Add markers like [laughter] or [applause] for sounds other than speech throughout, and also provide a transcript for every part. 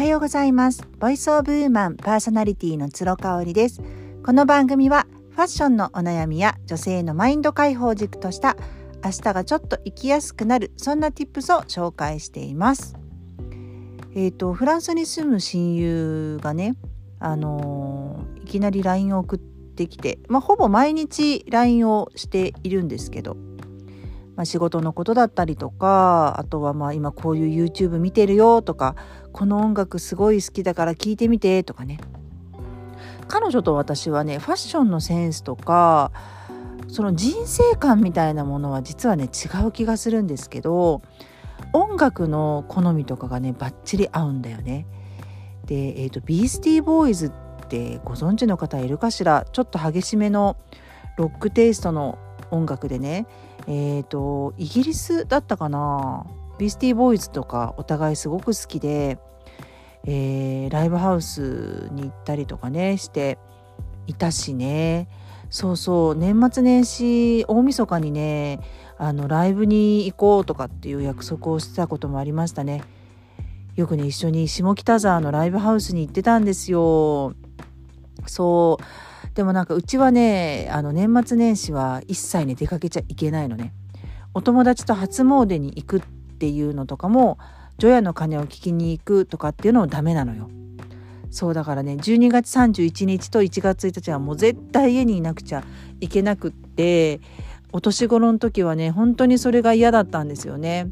はようございます。ボイスオブウーマンパーソナリティのつろかおりです。この番組はファッションのお悩みや女性のマインド解放軸とした明日がちょっと生きやすくなるそんな tips を紹介しています。えっ、ー、とフランスに住む親友がね、あのー、いきなり LINE を送ってきて、まあ、ほぼ毎日 LINE をしているんですけど、まあ、仕事のことだったりとかあとはまあ今こういう YouTube 見てるよとかこの音楽すごい好きだから聴いてみてとかね彼女と私はねファッションのセンスとかその人生観みたいなものは実はね違う気がするんですけど音楽の好みとかがねバッチリ合うんだよね。で、えーと、ビースティーボーイズってご存知の方いるかしら？ちょっと激しめのロックテイストの音楽でね。えーと、イギリスだったかな。ビスティーボーイズとかお互いすごく好きで、えー、ライブハウスに行ったりとかねしていたしね。そうそう年末年始大晦日にねあのライブに行こうとかっていう約束をしてたこともありましたね。よくね一緒に下北沢のライブハウスに行ってたんですよ。そう。でもなんかうちはねあの年末年始は一切ね出かけちゃいけないのねお友達と初詣に行くっていうのとかも除夜の鐘を聞きに行くとかっていうのもダメなのよそうだからね12月31日と1月1日はもう絶対家にいなくちゃいけなくってお年頃の時はね本当にそれが嫌だったんですよね。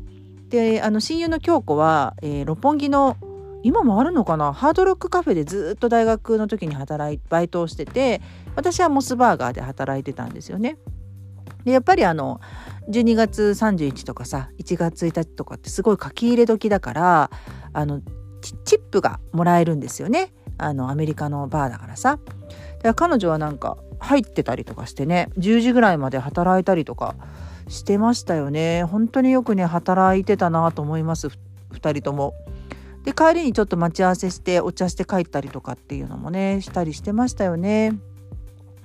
であの親友の京子は、えー、六本木の今もあるのかな？ハードロックカフェでずっと大学の時に働いバイトをしてて私はモスバーガーで働いてたんですよね。でやっぱりあの12月31とかさ1月1日とかってすごい書き入れ時だからあのチップがもらえるんですよねあのアメリカのバーだからさ。だから彼女はなんか入ってたりとかしてね10時ぐらいまで働いたりとかしてましたよね本当によくね働いてたなと思います2人とも。で帰りにちょっと待ち合わせしてお茶して帰ったりとかっていうのもねしたりしてましたよね。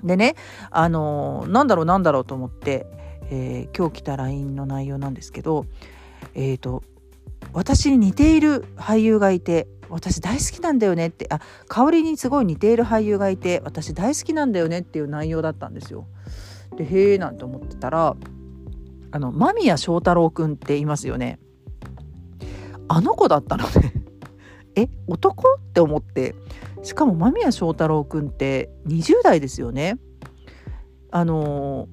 でねあのなんだろうなんだろうと思って、えー、今日来た LINE の内容なんですけどえっ、ー、と私に似ている俳優がいて私大好きなんだよねってあ香りにすごい似ている俳優がいて私大好きなんだよねっていう内容だったんですよ。でへえなんて思ってたらあの間宮祥太朗くんっていますよね。あの子だったのねえ男？って思ってしかも間宮祥太朗君って20代ですよね。あの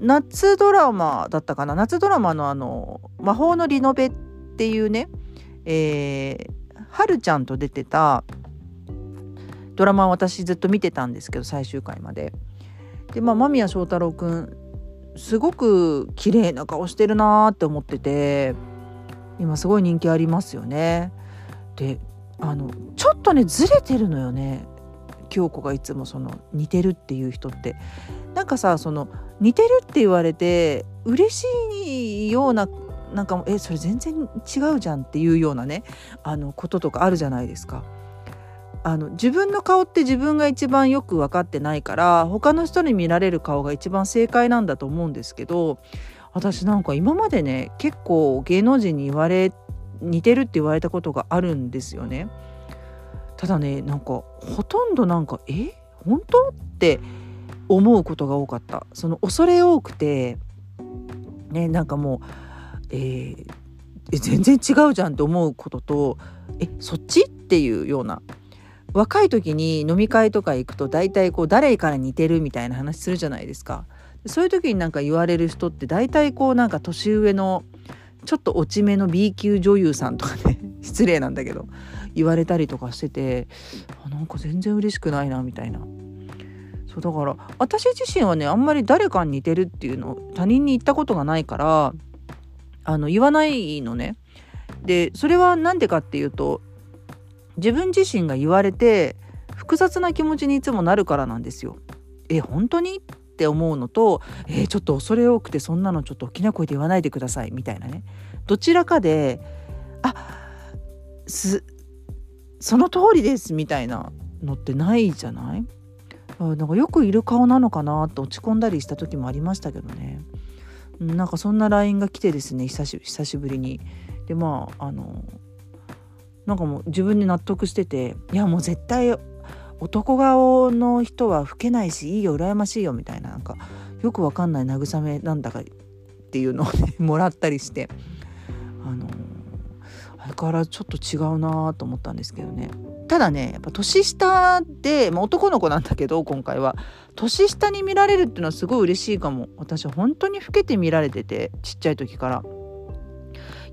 夏ドラマだったかな夏ドラマのあの「魔法のリノベ」っていうね、えー、はるちゃんと出てたドラマを私ずっと見てたんですけど最終回まで。でまあ間宮祥太朗君すごく綺麗な顔してるなーって思ってて今すごい人気ありますよね。であのちょっとねずれてるのよね京子がいつもその似てるっていう人ってなんかさその似てるって言われて嬉しいようななんかえそれ全然違うじゃんっていうようなねあのこととかあるじゃないですか。あの自分の顔って自分が一番よく分かってないから他の人に見られる顔が一番正解なんだと思うんですけど私なんか今までね結構芸能人に言われ似てるって言われたことがあるんですよね。ただねなんかほとんどなんかえ？本当？って思うことが多かった。その恐れ多くてねなんかもう、えー、全然違うじゃんって思うこととえそっち？っていうような。若い時に飲み会とか行くと大体こう誰から似てるみたいな話するじゃないですか。そういう時になんか言われる人って大体こうなんか年上のちょっと落ち目の B 級女優さんとかね [laughs] 失礼なんだけど言われたりとかしててあなんか全然嬉しくないなみたいな。そうだから私自身はねあんまり誰かに似てるっていうのを他人に言ったことがないからあの言わないのね。でそれは何でかっていうと自分自身が言われて複雑な気持ちにいつもなるからなんですよ。え本当に？って思うのと、えー、ちょっと恐れ多くてそんなのちょっと大きな声で言わないでくださいみたいなね。どちらかであすその通りですみたいなのってないじゃない？なんかよくいる顔なのかなって落ち込んだりした時もありましたけどね。なんかそんな LINE が来てですね久しぶりに。でまああのなんかもう自分に納得してていやもう絶対男顔の人は老けないしいいよ羨ましいよみたいななんかよくわかんない慰めなんだかっていうのをねもらったりして。あのあれからちょっと違うなと思ったんですけどね。ただねやっぱ年下で、まあ、男の子なんだけど今回は。年下に見られるっていうのはすごい嬉しいかも。私は本当に老けて見られててちっちゃい時から。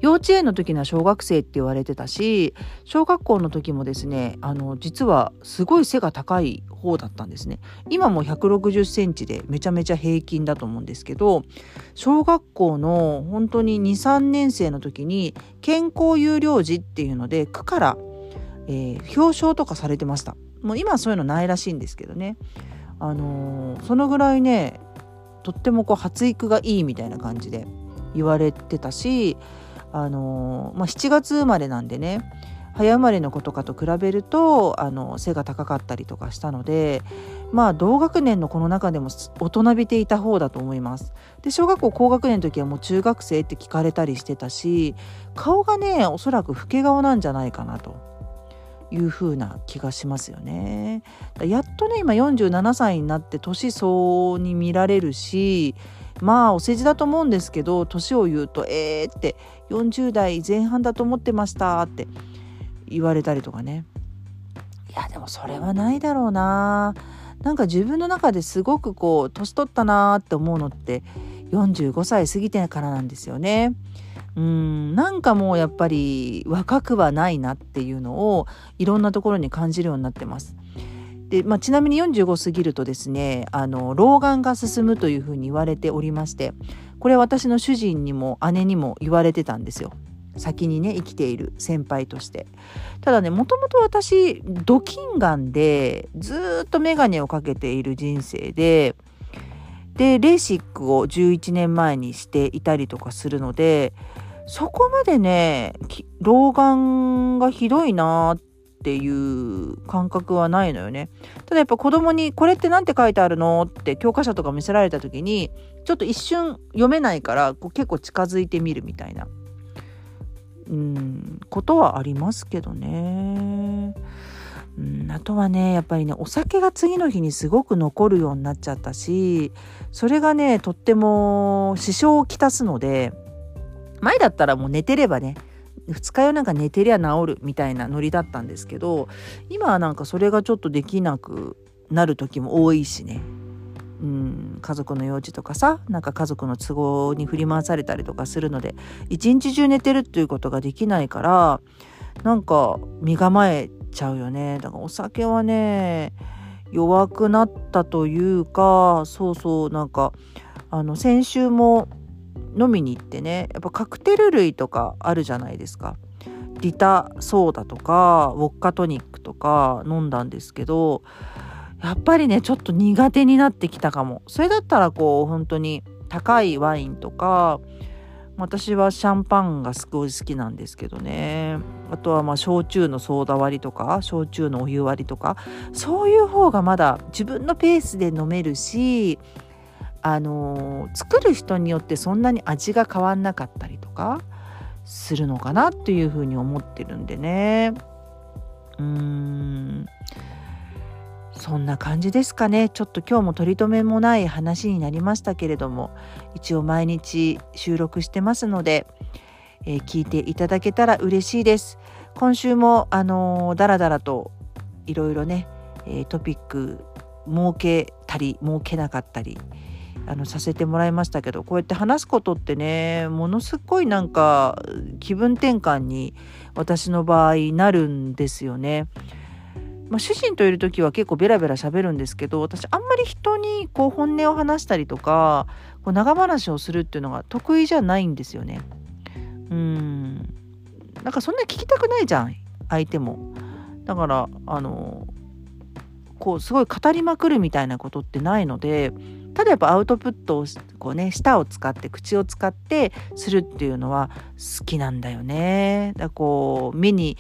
幼稚園の時には小学生って言われてたし小学校の時もですねあの実はすごい背が高い方だったんですね。今も160センチでめちゃめちゃ平均だと思うんですけど小学校の本当に23年生の時に健康有料児っていうので区から、えー、表彰とかされてました。もう今はそういうのないらしいんですけどね。あのー、そのぐらいねとってもこう発育がいいみたいな感じで言われてたしあのまあ、7月生まれなんでね早生まれの子とかと比べるとあの背が高かったりとかしたのでまあ同学年の子の中でも大人びていた方だと思います。で小学校高学年の時はもう中学生って聞かれたりしてたし顔がねおそらく老け顔なんじゃないかなという風な気がしますよね。やっとね今47歳になって年相応に見られるしまあお世辞だと思うんですけど年を言うと「えー」って40代前半だと思ってましたって言われたりとかねいやでもそれはないだろうななんか自分の中ですごくこう年取ったなって思うのって45歳過ぎてからなんですよね。うんなんかもうやっぱり若くはないなっていうのをいろんなところに感じるようになってます。で、まあ、ちなみに45過ぎるとですねあの老眼が進むというふうに言われておりましてこれ私の主人にも姉にも言われてたんですよ。先にね生きている先輩としてただねもともと私ドキンガンでずっと眼鏡をかけている人生ででレーシックを11年前にしていたりとかするのでそこまでね老眼がひどいなっっていう感覚はないのよね。ただやっぱ子供にこれって何て書いてあるのって教科書とか見せられた時にちょっと一瞬読めないからこう結構近づいてみるみたいなうんことはありますけどね。うんあとはねやっぱりねお酒が次の日にすごく残るようになっちゃったしそれがねとっても支障をきたすので前だったらもう寝てればね二日酔いなんか寝てりゃ治るみたいなノリだったんですけど今はなんかそれがちょっとできなくなる時も多いしね。うん家族の用事とかさなんか家族の都合に振り回されたりとかするので一日中寝てるっていうことができないからなんか身構えちゃうよね。だからお酒はね弱くなったというかそうそうなんかあの先週も飲みに行ってねやっぱカクテル類とかあるじゃないですか。リタソーダとかウォッカトニックとか飲んだんですけどやっぱりねちょっと苦手になってきたかも。それだったらこう本当に高いワインとか私はシャンパンがすごい好きなんですけどね。あとはまあ焼酎のソーダ割りとか焼酎のお湯割りとかそういう方がまだ自分のペースで飲めるしあの作る人によってそんなに味が変わんなかったりとかするのかなっていうふうに思ってるんでね。うーん。そんな感じですかね。ちょっと今日も取り留めもない話になりましたけれども一応毎日収録してますので、えー、聞いていただけたら嬉しいです。今週もあのー、だらだらといろいろね、えー、トピック設けたり設けなかったりあのさせてもらいましたけどこうやって話すことってねものすごいなんか気分転換に私の場合なるんですよね。まあ、主人といる時は結構ベラベラ喋るんですけど私あんまり人にこう本音を話したりとかこう長話をするっていうのが得意じゃないんですよね。うんなんかそんな聞きたくないじゃん相手も。だからあのこうすごい語りまくるみたいなことってないのでただやっぱアウトプットをこうね舌を使って口を使ってするっていうのは好きなんだよね。だこう目に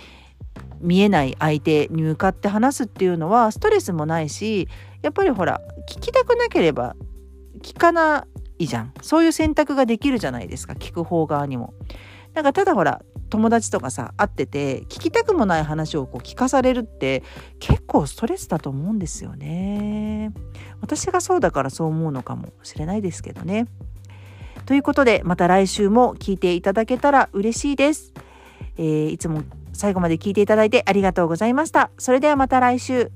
見えない相手に向かって話すっていうのはストレスもないしやっぱりほら聞きたくなければ聞かないじゃんそういう選択ができるじゃないですか聞く方側にも。なんかただほら友達とかさ会ってて聞きたくもない話をこう聞かされるって結構ストレスだと思うんですよね。私がそうだからそう思うのかもしれないですけどね。ということでまた来週も聞いていただけたら嬉しいです。えー、いつも最後まで聞いていただいてありがとうございました。それではまた来週。